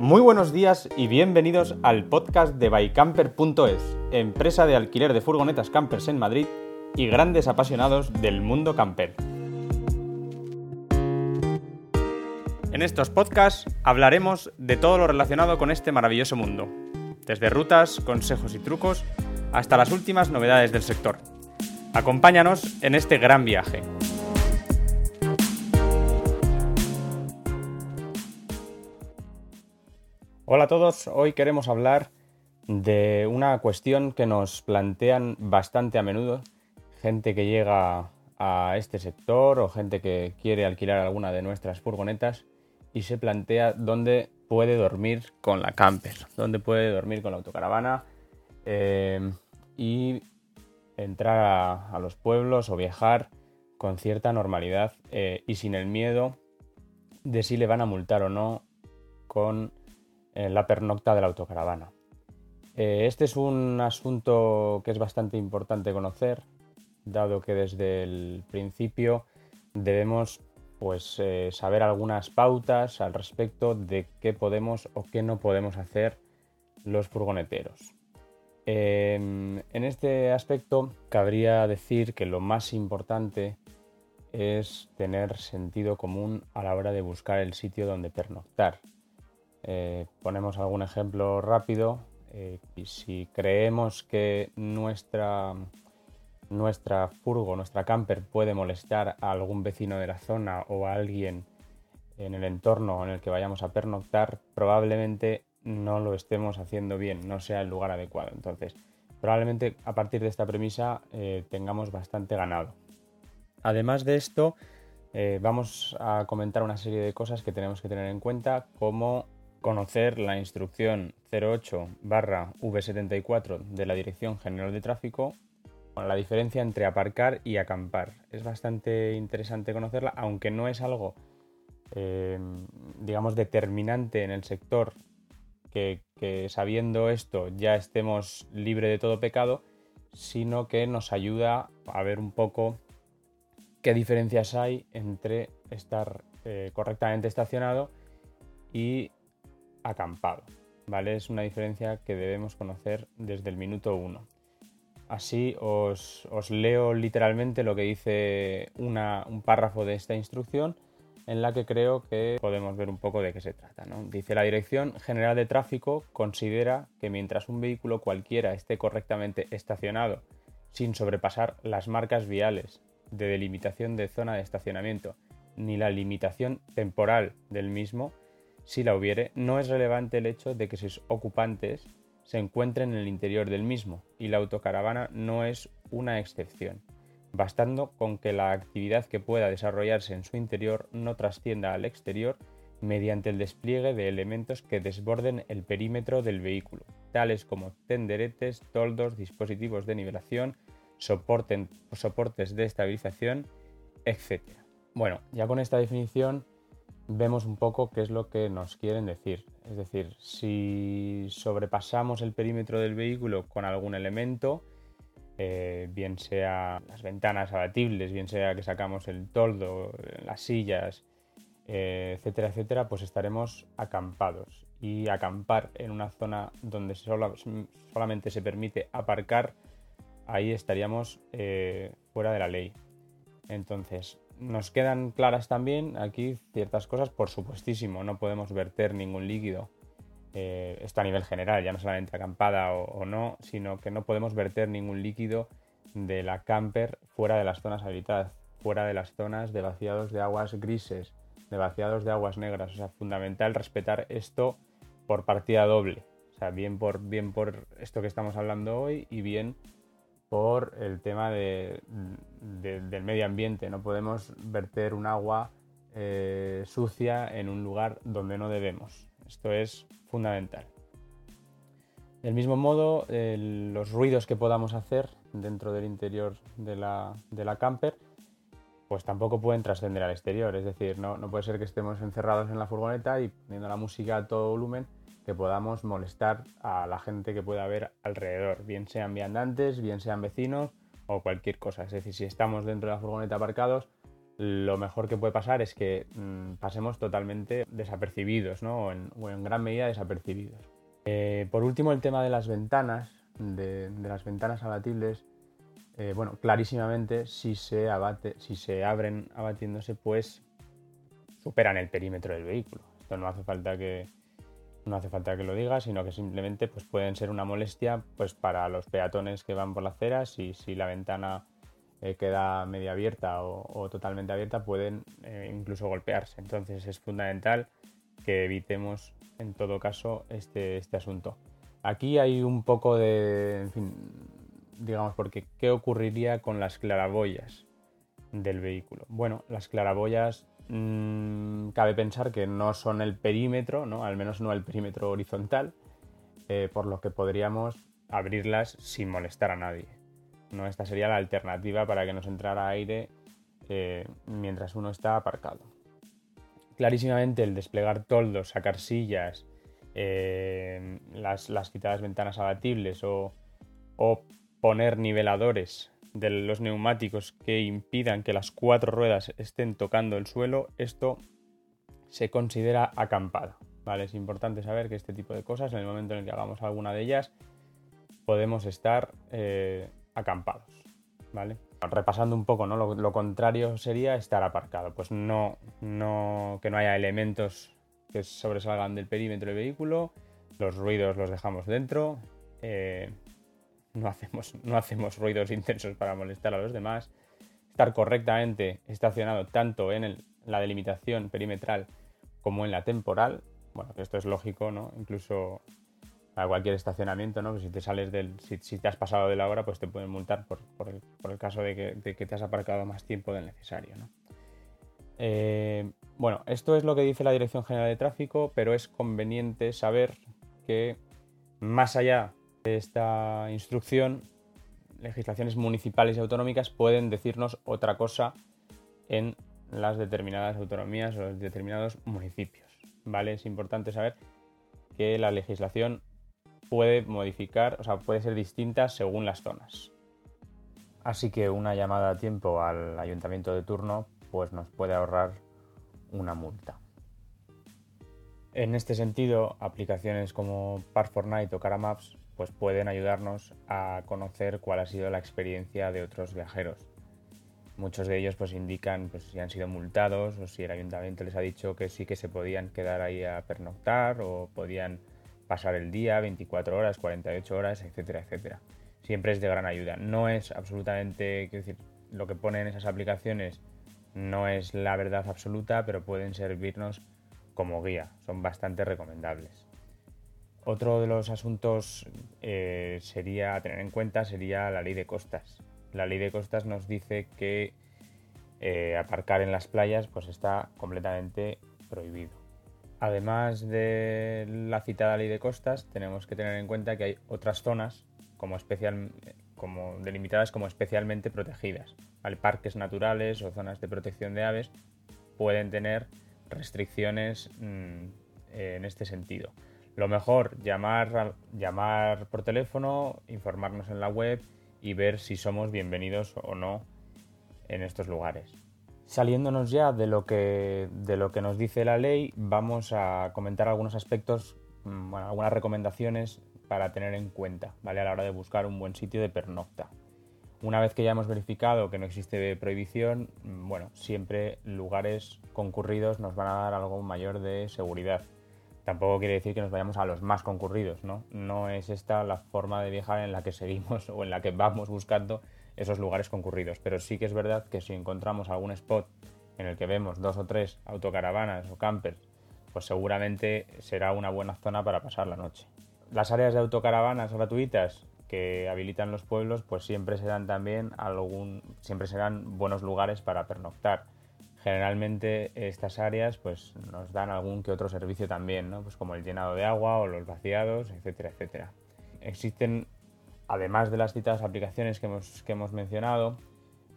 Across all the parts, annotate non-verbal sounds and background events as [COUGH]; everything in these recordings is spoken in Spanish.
Muy buenos días y bienvenidos al podcast de bycamper.es, empresa de alquiler de furgonetas campers en Madrid y grandes apasionados del mundo camper. En estos podcasts hablaremos de todo lo relacionado con este maravilloso mundo, desde rutas, consejos y trucos hasta las últimas novedades del sector. Acompáñanos en este gran viaje. Hola a todos, hoy queremos hablar de una cuestión que nos plantean bastante a menudo gente que llega a este sector o gente que quiere alquilar alguna de nuestras furgonetas y se plantea dónde puede dormir con la camper, dónde puede dormir con la autocaravana eh, y entrar a, los pueblos o viajar con cierta normalidad eh, y sin el miedo de si le van a multar o no con en la pernocta de la autocaravana. Eh, este es un asunto que es bastante importante conocer, dado que desde el principio debemos pues, eh, saber algunas pautas al respecto de qué podemos o qué no podemos hacer los furgoneteros. Em, en este aspecto cabría decir que lo más importante es tener sentido común a la hora de buscar el sitio donde pernoctar. Eh, ponemos algún ejemplo rápido eh, y si creemos que nuestra, nuestra furgo, nuestra camper puede molestar a algún vecino de la zona o a alguien en el entorno en el que vayamos a pernoctar, probablemente no lo estemos haciendo bien, no sea el lugar adecuado. Entonces, probablemente a partir de esta premisa eh, tengamos bastante ganado. Además de esto, vamos a comentar una serie de cosas que tenemos que tener en cuenta, como conocer la instrucción 08-V74 de la Dirección General de Tráfico con la diferencia entre aparcar y acampar. Es bastante interesante conocerla, aunque no es algo, eh, digamos, determinante en el sector que, que, sabiendo esto ya estemos libre de todo pecado, sino que nos ayuda a ver un poco qué diferencias hay entre estar eh, correctamente estacionado y acampado. ¿vale? Es una diferencia que debemos conocer desde el minuto 1. Así os, leo literalmente lo que dice un párrafo de esta instrucción en la que creo que podemos ver un poco de qué se trata. Dice la Dirección General de Tráfico considera que mientras un vehículo cualquiera esté correctamente estacionado sin sobrepasar las marcas viales de delimitación de zona de estacionamiento ni la limitación temporal del mismo, si la hubiere, no es relevante el hecho de que sus ocupantes se encuentren en el interior del mismo, y la autocaravana no es una excepción, bastando con que la actividad que pueda desarrollarse en su interior no trascienda al exterior mediante el despliegue de elementos que desborden el perímetro del vehículo, tales como tenderetes, toldos, dispositivos de nivelación, soportes de estabilización, etc. Bueno, ya con esta definición vemos un poco qué es lo que nos quieren decir. Es decir, si sobrepasamos el perímetro del vehículo con algún elemento, eh, bien sea las ventanas abatibles, bien sea que sacamos el toldo, las sillas, eh, etcétera, etcétera, pues estaremos acampados. Y acampar en una zona donde solamente se permite aparcar, ahí estaríamos eh, fuera de la ley. Entonces, nos quedan claras también aquí ciertas cosas, por supuestísimo, no podemos verter ningún líquido. Eh, esto a nivel general, ya no solamente acampada o, no, sino que no podemos verter ningún líquido de la camper fuera de las zonas habitadas, fuera de las zonas de vaciados de aguas grises, de vaciados de aguas negras. O sea, fundamental respetar esto por partida doble. O sea, bien por, bien por esto que estamos hablando hoy y bien por el tema del medio ambiente. No podemos verter un agua eh, sucia en un lugar donde no debemos. Esto es fundamental. Del mismo modo, los ruidos que podamos hacer dentro del interior de la, camper, pues tampoco pueden trascender al exterior. Es decir, no, no puede ser que estemos encerrados en la furgoneta y poniendo la música a todo volumen podamos molestar a la gente que pueda haber alrededor, bien sean viandantes, bien sean vecinos o cualquier cosa. Es decir, si estamos dentro de la furgoneta aparcados, lo mejor que puede pasar es que mm, pasemos totalmente desapercibidos, ¿no? O en, gran medida desapercibidos. Eh, por último, el tema de las ventanas, de, las ventanas abatibles. Eh, bueno, clarísimamente, si se, abate, si se abren abatiéndose, pues superan el perímetro del vehículo. Esto no hace falta que, no hace falta que lo diga, sino que simplemente pues, pueden ser una molestia pues, para los peatones que van por la acera. Si, si la ventana eh, queda media abierta o, totalmente abierta, pueden eh, incluso golpearse. Entonces es fundamental que evitemos en todo caso este, este asunto. Aquí hay un poco de, en fin, digamos, porque ¿qué ocurriría con las claraboyas del vehículo? Bueno, las claraboyas mm, cabe pensar que no son el perímetro, ¿no? al menos no el perímetro horizontal, eh, por lo que podríamos abrirlas sin molestar a nadie. ¿no? Esta sería la alternativa para que nos entrara aire eh, mientras uno está aparcado. Clarísimamente el desplegar toldos, sacar sillas, eh, las, quitadas ventanas abatibles o poner niveladores de los neumáticos que impidan que las cuatro ruedas estén tocando el suelo, esto se considera acampado. ¿vale? Es importante saber que este tipo de cosas, en el momento en el que hagamos alguna de ellas, podemos estar eh, acampados, ¿vale? Repasando un poco, ¿no? Lo, contrario sería estar aparcado, pues no, no, que no haya elementos que sobresalgan del perímetro del vehículo, los ruidos los dejamos dentro, eh, no, hacemos, [LAUGHS] no hacemos ruidos intensos para molestar a los demás, estar correctamente estacionado tanto en la delimitación perimetral como en la temporal, bueno, esto es lógico, ¿no? Incluso a cualquier estacionamiento, ¿no? Pues si te sales del, si, te has pasado de la hora, pues te pueden multar por, el, caso de que, te has aparcado más tiempo del necesario, eh, bueno, esto es lo que dice la Dirección General de Tráfico, pero es conveniente saber que más allá esta instrucción, legislaciones municipales y autonómicas pueden decirnos otra cosa en las determinadas autonomías o los determinados municipios. ¿Vale? Es importante saber que la legislación puede modificar, o sea, puede ser distinta según las zonas. Así que una llamada a tiempo al ayuntamiento de turno pues nos puede ahorrar una multa. En este sentido, aplicaciones como Park4Night o Caramaps pues pueden ayudarnos a conocer cuál ha sido la experiencia de otros viajeros. Muchos de ellos pues indican pues, si han sido multados o si el ayuntamiento les ha dicho que sí que se podían quedar ahí a pernoctar o podían pasar el día, 24 horas, 48 horas, etcétera, etcétera. Siempre es de gran ayuda. No es absolutamente, quiero decir, lo que ponen esas aplicaciones no es la verdad absoluta, pero pueden servirnos como guía. Son bastante recomendables. Otro de los asuntos eh, sería a tener en cuenta sería la ley de costas. La ley de costas nos dice que eh, aparcar en las playas pues está completamente prohibido. Además de la citada ley de costas, tenemos que tener en cuenta que hay otras zonas como, delimitadas como especialmente protegidas. Parques naturales o zonas de protección de aves pueden tener restricciones mm, en este sentido. Lo mejor, llamar, llamar por teléfono, informarnos en la web y ver si somos bienvenidos o no en estos lugares. Saliéndonos ya de lo que, de lo que nos dice la ley, vamos a comentar algunos aspectos, mm, algunas recomendaciones para tener en cuenta ¿vale? a la hora de buscar un buen sitio de pernocta. Una vez que ya hemos verificado que no existe prohibición, mm, bueno, siempre lugares concurridos nos van a dar algo mayor de seguridad. Tampoco quiere decir que nos vayamos a los más concurridos, ¿no? No es esta la forma de viajar en la que seguimos [LAUGHS] o en la que vamos buscando esos lugares concurridos. Pero sí que es verdad que si encontramos algún spot en el que vemos dos o tres autocaravanas o campers, pues seguramente será una buena zona para pasar la noche. Las áreas de autocaravanas gratuitas que habilitan los pueblos, pues siempre serán también algún, siempre serán buenos lugares para pernoctar. Generalmente estas áreas pues nos dan algún que otro servicio también, ¿no? Pues como el llenado de agua o los vaciados, etcétera, etcétera. Existen además de las citadas aplicaciones que hemos, mencionado,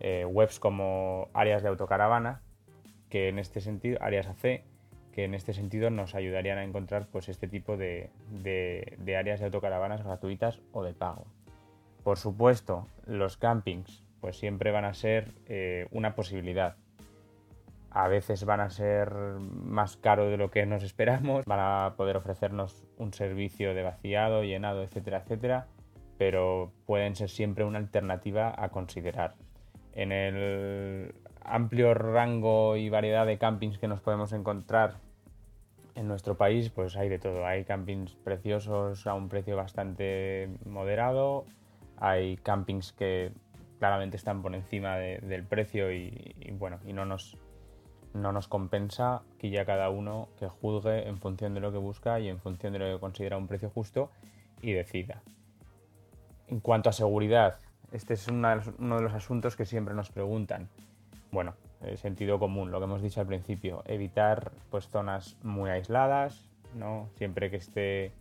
eh, webs como áreas de autocaravana, que en este sentido, áreas AC, que en este sentido nos ayudarían a encontrar pues, este tipo de, áreas de autocaravanas gratuitas o de pago. Por supuesto, los campings pues siempre van a ser eh, una posibilidad. A veces van a ser más caros de lo que nos esperamos, van a poder ofrecernos un servicio de vaciado, llenado, etcétera, etcétera, pero pueden ser siempre una alternativa a considerar. En el amplio rango y variedad de campings que nos podemos encontrar en nuestro país, pues hay de todo. Hay campings preciosos a un precio bastante moderado, hay campings que claramente están por encima del precio y, y bueno, y no nos no nos compensa que ya cada uno que juzgue en función de lo que busca y en función de lo que considera un precio justo y decida. En cuanto a seguridad, este es uno de los asuntos que siempre nos preguntan. Bueno, el sentido común, lo que hemos dicho al principio, evitar pues zonas muy aisladas, ¿no? Siempre que esté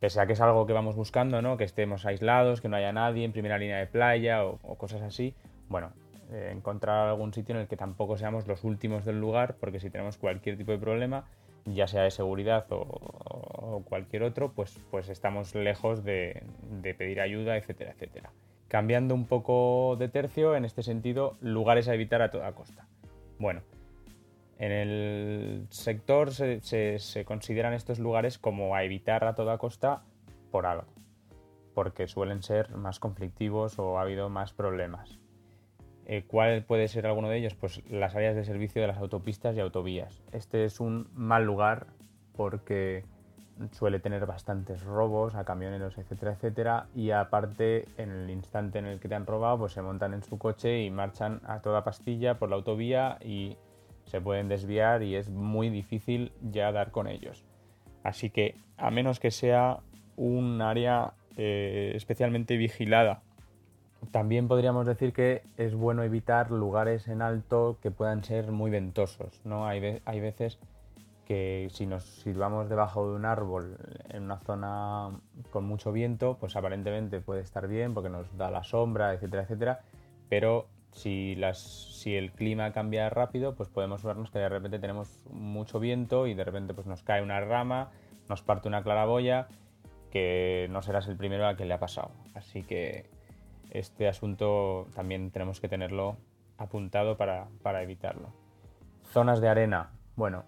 pese a que es algo que vamos buscando, ¿no? Que estemos aislados, que no haya nadie en primera línea de playa o, o cosas así. Bueno, eh, encontrar algún sitio en el que tampoco seamos los últimos del lugar, porque si tenemos cualquier tipo de problema, ya sea de seguridad o, cualquier otro, pues, pues estamos lejos de, pedir ayuda, etcétera, etcétera. Cambiando un poco de tercio, en este sentido, lugares a evitar a toda costa. Bueno, en el sector se, se, consideran estos lugares como a evitar a toda costa por algo, porque suelen ser más conflictivos o ha habido más problemas. Eh, ¿Cuál puede ser alguno de ellos? Pues las áreas de servicio de las autopistas y autovías. Este es un mal lugar porque suele tener bastantes robos a camioneros, etcétera, etcétera. Y aparte, en el instante en el que te han robado, pues se montan en su coche y marchan a toda pastilla por la autovía y se pueden desviar y es muy difícil ya dar con ellos. Así que, a menos que sea un área eh, especialmente vigilada también podríamos decir que es bueno evitar lugares en alto que puedan ser muy ventosos, ¿no? Hay, hay veces que si nos situamos debajo de un árbol en una zona con mucho viento, pues aparentemente puede estar bien porque nos da la sombra, etcétera, etcétera, pero si, las, si el clima cambia rápido, pues podemos vernos que de repente tenemos mucho viento y de repente pues nos cae una rama, nos parte una claraboya, que no serás el primero al que le ha pasado. Así que este asunto también tenemos que tenerlo apuntado para, evitarlo. Zonas de arena. Bueno,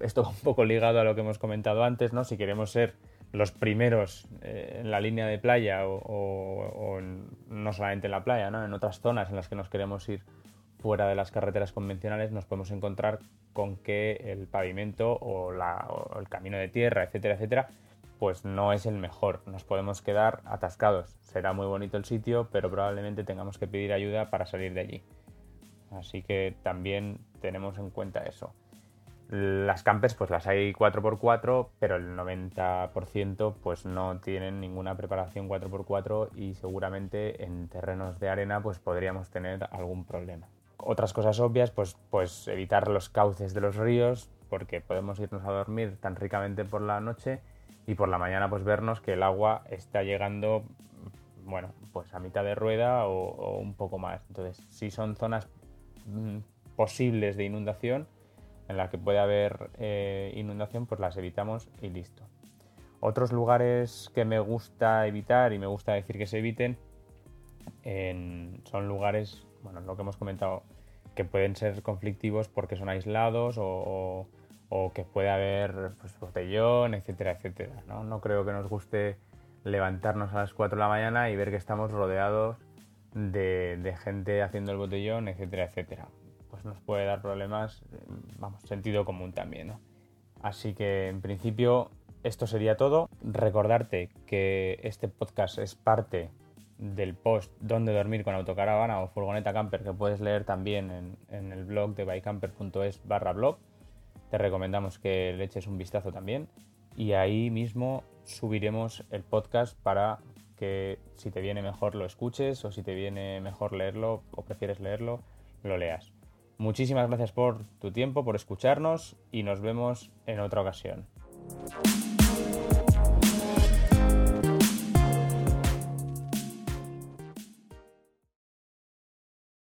esto va un poco ligado a lo que hemos comentado antes, ¿no? Si queremos ser los primeros eh, en la línea de playa o, no solamente en la playa, ¿no? En otras zonas en las que nos queremos ir fuera de las carreteras convencionales nos podemos encontrar con que el pavimento o el camino de tierra, etcétera, etcétera, pues no es el mejor. Nos podemos quedar atascados. Será muy bonito el sitio, pero probablemente tengamos que pedir ayuda para salir de allí. Así que también tenemos en cuenta eso. Las campers pues las hay 4x4, pero el 90% pues no tienen ninguna preparación 4x4 y seguramente en terrenos de arena pues podríamos tener algún problema. Otras cosas obvias pues, pues evitar los cauces de los ríos porque podemos irnos a dormir tan ricamente por la noche y por la mañana pues vernos que el agua está llegando bueno pues a mitad de rueda o, un poco más. Entonces si son zonas mm, posibles de inundación en las que puede haber eh, inundación pues las evitamos y listo. Otros lugares que me gusta evitar y me gusta decir que se eviten son lugares bueno lo que hemos comentado que pueden ser conflictivos porque son aislados o o que puede haber pues, botellón, etcétera, etcétera. ¿no? creo que nos guste levantarnos a las 4 de la mañana y ver que estamos rodeados de, gente haciendo el botellón, etcétera, etcétera. Pues nos puede dar problemas, vamos, sentido común también. Así que en principio esto sería todo. Recordarte que este podcast es parte del post Dónde dormir con autocaravana o furgoneta camper que puedes leer también en, en el blog de bycamper.es barra blog te recomendamos que le eches un vistazo también y ahí mismo subiremos el podcast para que si te viene mejor lo escuches o si te viene mejor leerlo o prefieres leerlo, lo leas. Muchísimas gracias por tu tiempo, por escucharnos y nos vemos en otra ocasión.